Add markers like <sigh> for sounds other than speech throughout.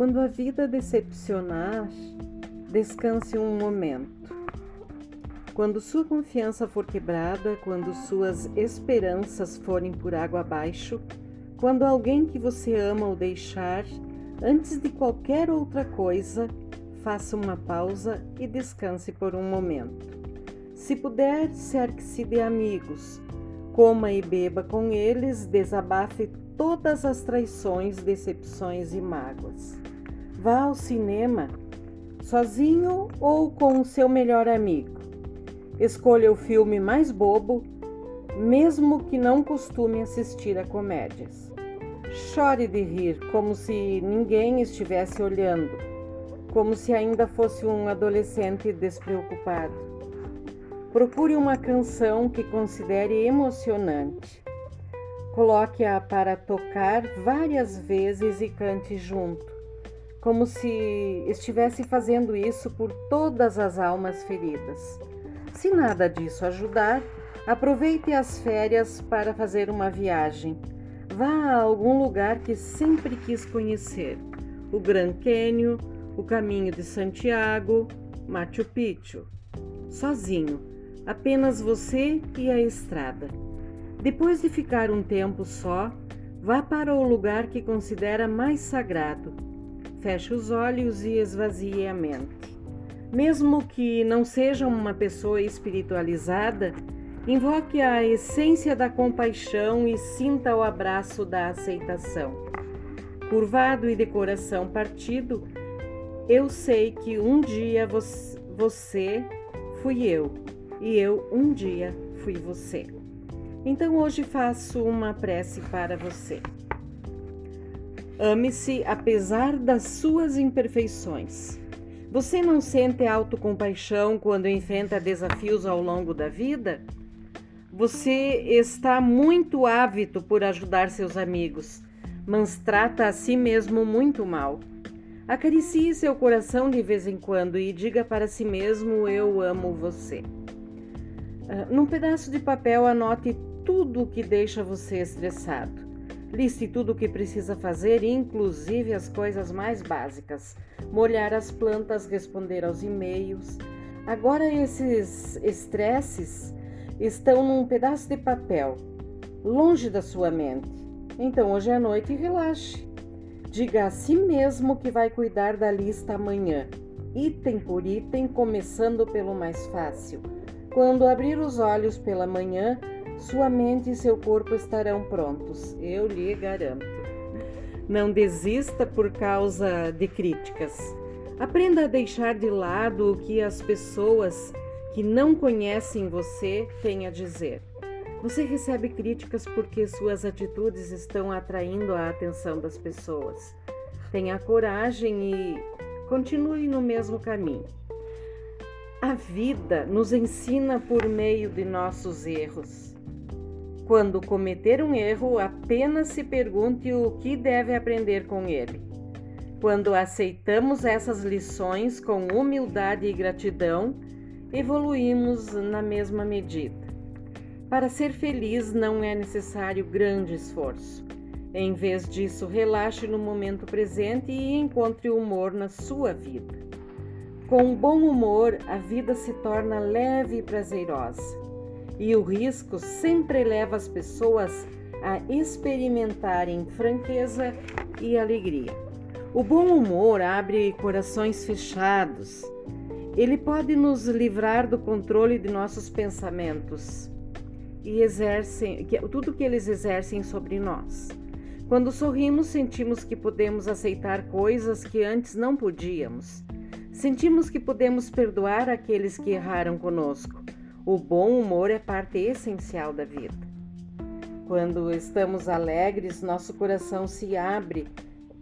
Quando a vida decepcionar, descanse um momento. Quando sua confiança for quebrada, quando suas esperanças forem por água abaixo, quando alguém que você ama o deixar, antes de qualquer outra coisa, faça uma pausa e descanse por um momento. Se puder, cerque-se de amigos, coma e beba com eles, desabafe todas as traições, decepções e mágoas. Vá ao cinema, sozinho ou com o seu melhor amigo. Escolha o filme mais bobo, mesmo que não costume assistir a comédias. Chore de rir, como se ninguém estivesse olhando, como se ainda fosse um adolescente despreocupado. Procure uma canção que considere emocionante. Coloque-a para tocar várias vezes e cante junto como se estivesse fazendo isso por todas as almas feridas. Se nada disso ajudar, aproveite as férias para fazer uma viagem. Vá a algum lugar que sempre quis conhecer: o Grand Canyon, o Caminho de Santiago, Machu Picchu. Sozinho, apenas você e a estrada. Depois de ficar um tempo só, vá para o lugar que considera mais sagrado Feche os olhos e esvazie a mente. Mesmo que não seja uma pessoa espiritualizada, invoque a essência da compaixão e sinta o abraço da aceitação. Curvado e de coração partido, eu sei que um dia você fui eu e eu um dia fui você. Então hoje faço uma prece para você. Ame-se apesar das suas imperfeições. Você não sente autocompaixão quando enfrenta desafios ao longo da vida? Você está muito ávido por ajudar seus amigos, mas trata a si mesmo muito mal. Acaricie seu coração de vez em quando e diga para si mesmo: Eu amo você. Uh, num pedaço de papel, anote tudo o que deixa você estressado. Liste tudo o que precisa fazer, inclusive as coisas mais básicas: molhar as plantas, responder aos e-mails. Agora, esses estresses estão num pedaço de papel, longe da sua mente. Então, hoje à noite, relaxe. Diga a si mesmo que vai cuidar da lista amanhã, item por item, começando pelo mais fácil. Quando abrir os olhos pela manhã, sua mente e seu corpo estarão prontos, eu lhe garanto. Não desista por causa de críticas. Aprenda a deixar de lado o que as pessoas que não conhecem você têm a dizer. Você recebe críticas porque suas atitudes estão atraindo a atenção das pessoas. Tenha coragem e continue no mesmo caminho. A vida nos ensina por meio de nossos erros. Quando cometer um erro, apenas se pergunte o que deve aprender com ele. Quando aceitamos essas lições com humildade e gratidão, evoluímos na mesma medida. Para ser feliz não é necessário grande esforço. Em vez disso, relaxe no momento presente e encontre humor na sua vida. Com bom humor, a vida se torna leve e prazerosa e o risco sempre leva as pessoas a experimentarem franqueza e alegria. O bom humor abre corações fechados. Ele pode nos livrar do controle de nossos pensamentos e exercem tudo que eles exercem sobre nós. Quando sorrimos, sentimos que podemos aceitar coisas que antes não podíamos. Sentimos que podemos perdoar aqueles que erraram conosco o bom humor é parte essencial da vida. Quando estamos alegres, nosso coração se abre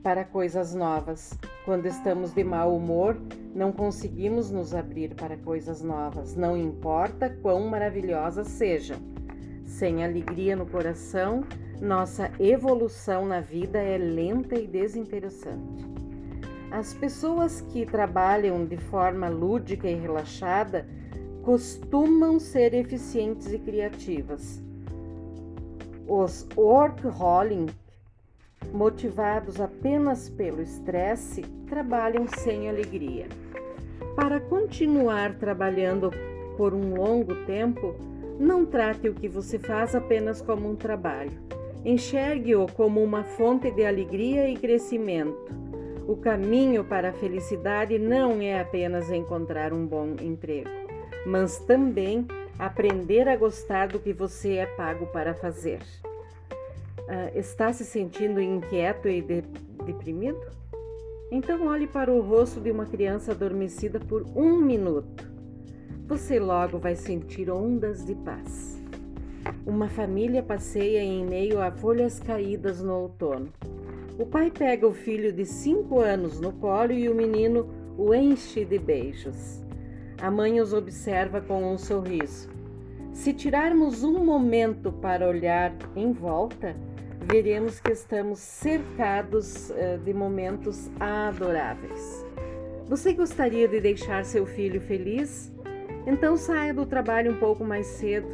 para coisas novas. Quando estamos de mau humor, não conseguimos nos abrir para coisas novas, não importa quão maravilhosas sejam. Sem alegria no coração, nossa evolução na vida é lenta e desinteressante. As pessoas que trabalham de forma lúdica e relaxada costumam ser eficientes e criativas. Os workaholics motivados apenas pelo estresse, trabalham sem alegria. Para continuar trabalhando por um longo tempo, não trate o que você faz apenas como um trabalho. Enxergue-o como uma fonte de alegria e crescimento. O caminho para a felicidade não é apenas encontrar um bom emprego, mas também aprender a gostar do que você é pago para fazer. Uh, está se sentindo inquieto e de deprimido? Então olhe para o rosto de uma criança adormecida por um minuto. Você logo vai sentir ondas de paz. Uma família passeia em meio a folhas caídas no outono. O pai pega o filho de cinco anos no colo e o menino o enche de beijos. A mãe os observa com um sorriso. Se tirarmos um momento para olhar em volta, veremos que estamos cercados uh, de momentos adoráveis. Você gostaria de deixar seu filho feliz? Então saia do trabalho um pouco mais cedo.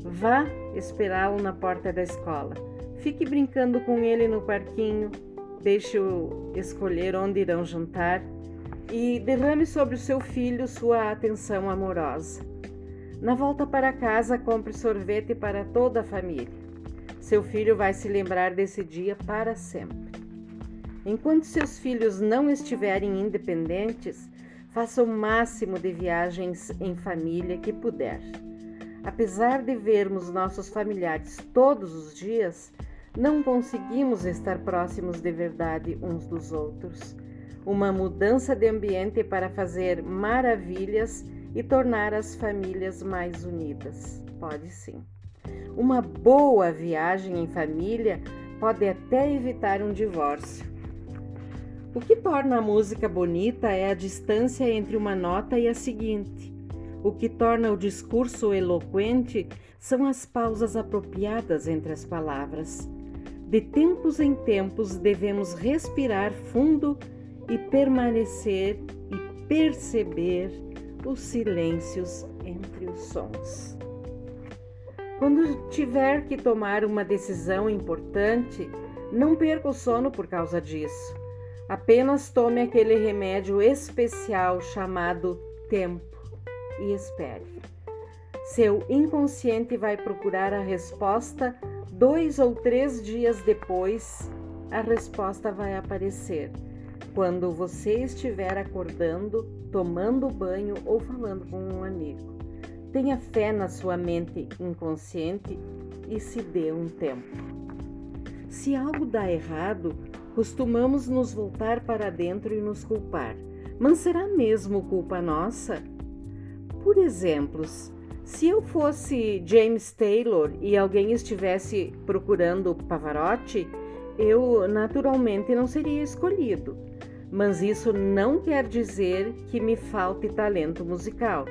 Vá esperá-lo na porta da escola. Fique brincando com ele no parquinho. Deixe-o escolher onde irão jantar e derrame sobre o seu filho sua atenção amorosa. Na volta para casa, compre sorvete para toda a família. Seu filho vai se lembrar desse dia para sempre. Enquanto seus filhos não estiverem independentes, faça o máximo de viagens em família que puder. Apesar de vermos nossos familiares todos os dias, não conseguimos estar próximos de verdade uns dos outros. Uma mudança de ambiente para fazer maravilhas e tornar as famílias mais unidas. Pode sim. Uma boa viagem em família pode até evitar um divórcio. O que torna a música bonita é a distância entre uma nota e a seguinte. O que torna o discurso eloquente são as pausas apropriadas entre as palavras. De tempos em tempos devemos respirar fundo e permanecer e perceber os silêncios entre os sons. Quando tiver que tomar uma decisão importante, não perca o sono por causa disso. Apenas tome aquele remédio especial chamado tempo e espere. Seu inconsciente vai procurar a resposta dois ou três dias depois. A resposta vai aparecer quando você estiver acordando, tomando banho ou falando com um amigo. Tenha fé na sua mente inconsciente e se dê um tempo. Se algo dá errado, costumamos nos voltar para dentro e nos culpar. Mas será mesmo culpa nossa? Por exemplos, se eu fosse James Taylor e alguém estivesse procurando Pavarotti, eu naturalmente não seria escolhido. Mas isso não quer dizer que me falte talento musical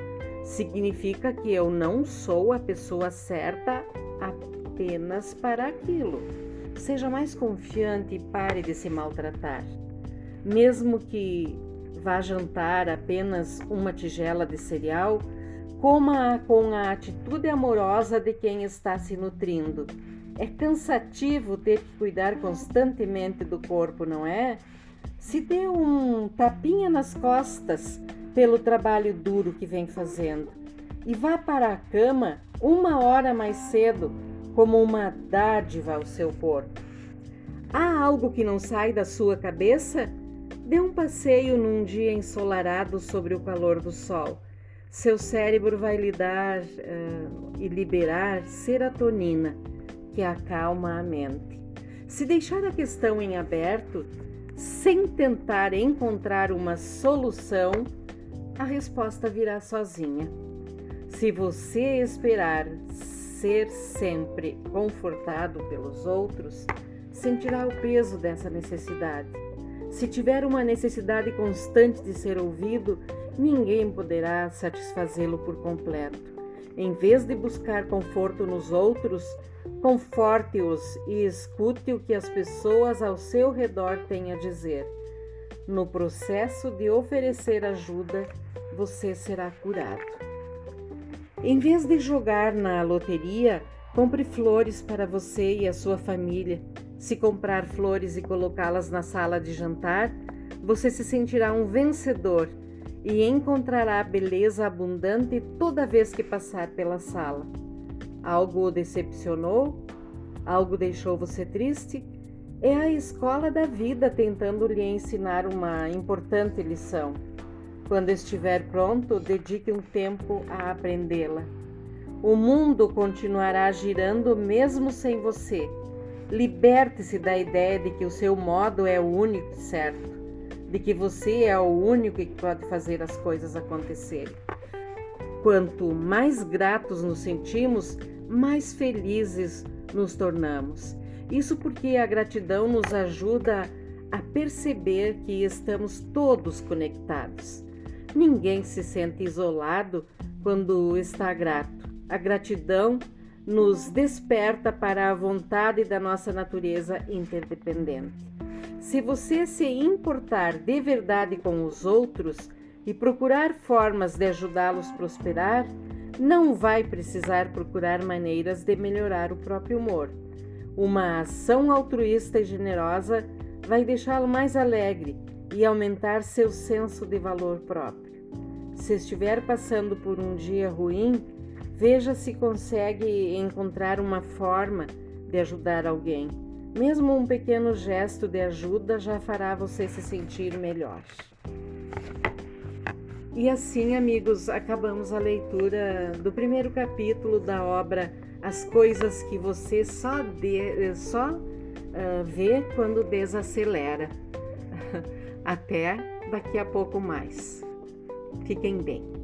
significa que eu não sou a pessoa certa apenas para aquilo. Seja mais confiante e pare de se maltratar. Mesmo que vá jantar apenas uma tigela de cereal, coma com a atitude amorosa de quem está se nutrindo. É cansativo ter que cuidar constantemente do corpo, não é? Se dê um tapinha nas costas pelo trabalho duro que vem fazendo e vá para a cama uma hora mais cedo como uma dádiva ao seu corpo. Há algo que não sai da sua cabeça? Dê um passeio num dia ensolarado sobre o calor do sol. Seu cérebro vai lhe dar uh, e liberar serotonina, que acalma a mente. Se deixar a questão em aberto, sem tentar encontrar uma solução, a resposta virá sozinha. Se você esperar ser sempre confortado pelos outros, sentirá o peso dessa necessidade. Se tiver uma necessidade constante de ser ouvido, ninguém poderá satisfazê-lo por completo. Em vez de buscar conforto nos outros, conforte-os e escute o que as pessoas ao seu redor têm a dizer. No processo de oferecer ajuda, você será curado. Em vez de jogar na loteria, compre flores para você e a sua família. Se comprar flores e colocá-las na sala de jantar, você se sentirá um vencedor e encontrará beleza abundante toda vez que passar pela sala. Algo o decepcionou? Algo deixou você triste? É a escola da vida tentando lhe ensinar uma importante lição. Quando estiver pronto, dedique um tempo a aprendê-la. O mundo continuará girando mesmo sem você. Liberte-se da ideia de que o seu modo é o único certo, de que você é o único que pode fazer as coisas acontecerem. Quanto mais gratos nos sentimos, mais felizes nos tornamos. Isso porque a gratidão nos ajuda a perceber que estamos todos conectados. Ninguém se sente isolado quando está grato. A gratidão nos desperta para a vontade da nossa natureza interdependente. Se você se importar de verdade com os outros e procurar formas de ajudá-los prosperar, não vai precisar procurar maneiras de melhorar o próprio humor. Uma ação altruísta e generosa vai deixá-lo mais alegre e aumentar seu senso de valor próprio. Se estiver passando por um dia ruim, veja se consegue encontrar uma forma de ajudar alguém. Mesmo um pequeno gesto de ajuda já fará você se sentir melhor. E assim, amigos, acabamos a leitura do primeiro capítulo da obra As Coisas que Você Só, de, só uh, Vê Quando Desacelera. <laughs> Até daqui a pouco mais. Fiquem bem.